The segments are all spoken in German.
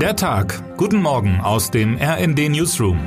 Der Tag. Guten Morgen aus dem RND Newsroom.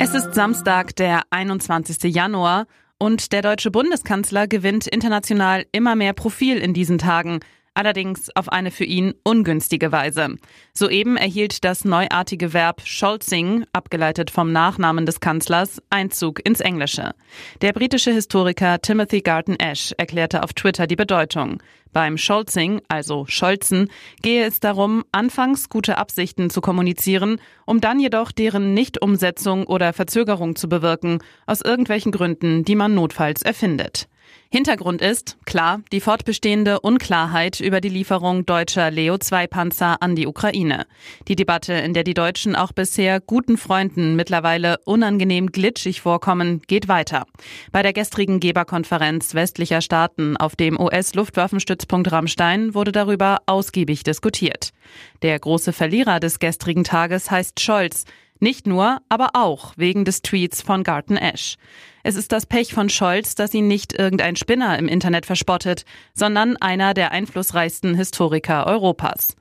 Es ist Samstag, der 21. Januar, und der deutsche Bundeskanzler gewinnt international immer mehr Profil in diesen Tagen allerdings auf eine für ihn ungünstige Weise. Soeben erhielt das neuartige Verb Scholzing, abgeleitet vom Nachnamen des Kanzlers, Einzug ins Englische. Der britische Historiker Timothy Garton Ash erklärte auf Twitter die Bedeutung. Beim Scholzing, also Scholzen, gehe es darum, anfangs gute Absichten zu kommunizieren, um dann jedoch deren Nichtumsetzung oder Verzögerung zu bewirken, aus irgendwelchen Gründen, die man notfalls erfindet. Hintergrund ist, klar, die fortbestehende Unklarheit über die Lieferung deutscher Leo-2-Panzer an die Ukraine. Die Debatte, in der die Deutschen auch bisher guten Freunden mittlerweile unangenehm glitschig vorkommen, geht weiter. Bei der gestrigen Geberkonferenz westlicher Staaten auf dem US-Luftwaffenstützpunkt Rammstein wurde darüber ausgiebig diskutiert. Der große Verlierer des gestrigen Tages heißt Scholz. Nicht nur, aber auch wegen des Tweets von Garten Ash. Es ist das Pech von Scholz, dass ihn nicht irgendein Spinner im Internet verspottet, sondern einer der einflussreichsten Historiker Europas.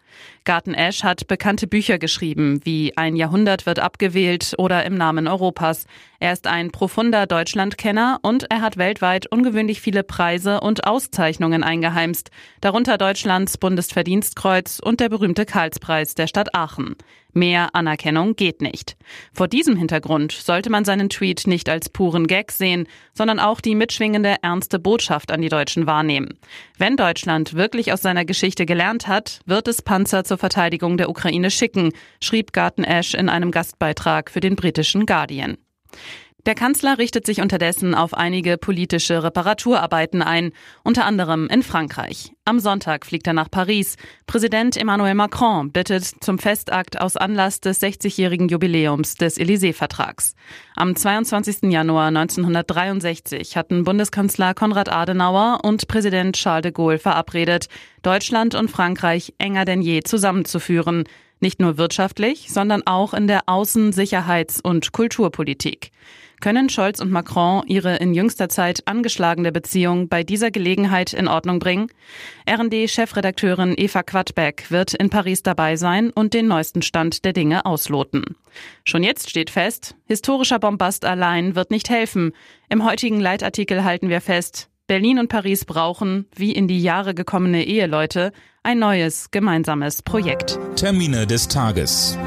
Garten Ash hat bekannte Bücher geschrieben, wie Ein Jahrhundert wird abgewählt oder Im Namen Europas. Er ist ein profunder Deutschlandkenner und er hat weltweit ungewöhnlich viele Preise und Auszeichnungen eingeheimst, darunter Deutschlands Bundesverdienstkreuz und der berühmte Karlspreis der Stadt Aachen. Mehr Anerkennung geht nicht. Vor diesem Hintergrund sollte man seinen Tweet nicht als puren Gag sehen, sondern auch die mitschwingende ernste Botschaft an die Deutschen wahrnehmen. Wenn Deutschland wirklich aus seiner Geschichte gelernt hat, wird es Panzer zur Verteidigung der Ukraine schicken, schrieb Garten Ash in einem Gastbeitrag für den britischen Guardian. Der Kanzler richtet sich unterdessen auf einige politische Reparaturarbeiten ein, unter anderem in Frankreich. Am Sonntag fliegt er nach Paris. Präsident Emmanuel Macron bittet zum Festakt aus Anlass des 60-jährigen Jubiläums des Élysée-Vertrags. Am 22. Januar 1963 hatten Bundeskanzler Konrad Adenauer und Präsident Charles de Gaulle verabredet, Deutschland und Frankreich enger denn je zusammenzuführen. Nicht nur wirtschaftlich, sondern auch in der Außen-, Sicherheits- und Kulturpolitik. Können Scholz und Macron ihre in jüngster Zeit angeschlagene Beziehung bei dieser Gelegenheit in Ordnung bringen? RD-Chefredakteurin Eva Quadbeck wird in Paris dabei sein und den neuesten Stand der Dinge ausloten. Schon jetzt steht fest, historischer Bombast allein wird nicht helfen. Im heutigen Leitartikel halten wir fest, Berlin und Paris brauchen, wie in die Jahre gekommene Eheleute, ein neues gemeinsames Projekt. Termine des Tages.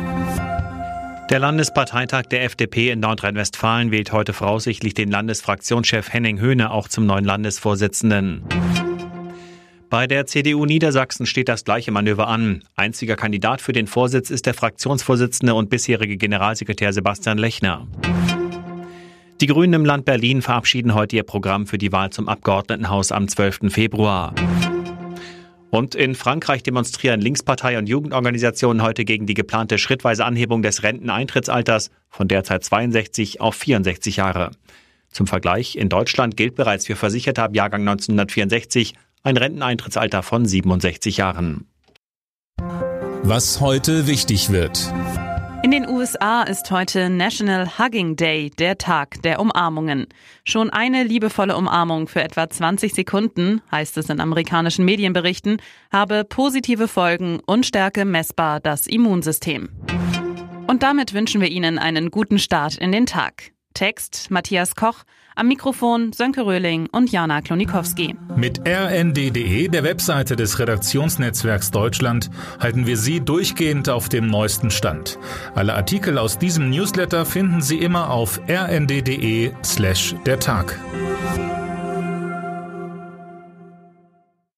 Der Landesparteitag der FDP in Nordrhein-Westfalen wählt heute voraussichtlich den Landesfraktionschef Henning Höhne auch zum neuen Landesvorsitzenden. Bei der CDU Niedersachsen steht das gleiche Manöver an. Einziger Kandidat für den Vorsitz ist der Fraktionsvorsitzende und bisherige Generalsekretär Sebastian Lechner. Die Grünen im Land Berlin verabschieden heute ihr Programm für die Wahl zum Abgeordnetenhaus am 12. Februar. Und in Frankreich demonstrieren Linkspartei und Jugendorganisationen heute gegen die geplante schrittweise Anhebung des Renteneintrittsalters von derzeit 62 auf 64 Jahre. Zum Vergleich, in Deutschland gilt bereits für Versicherte ab Jahrgang 1964 ein Renteneintrittsalter von 67 Jahren. Was heute wichtig wird. In den USA ist heute National Hugging Day, der Tag der Umarmungen. Schon eine liebevolle Umarmung für etwa 20 Sekunden, heißt es in amerikanischen Medienberichten, habe positive Folgen und stärke messbar das Immunsystem. Und damit wünschen wir Ihnen einen guten Start in den Tag. Text Matthias Koch, am Mikrofon Sönke Röhling und Jana Klonikowski. Mit rnd.de, der Webseite des Redaktionsnetzwerks Deutschland, halten wir Sie durchgehend auf dem neuesten Stand. Alle Artikel aus diesem Newsletter finden Sie immer auf rnd.de slash der Tag.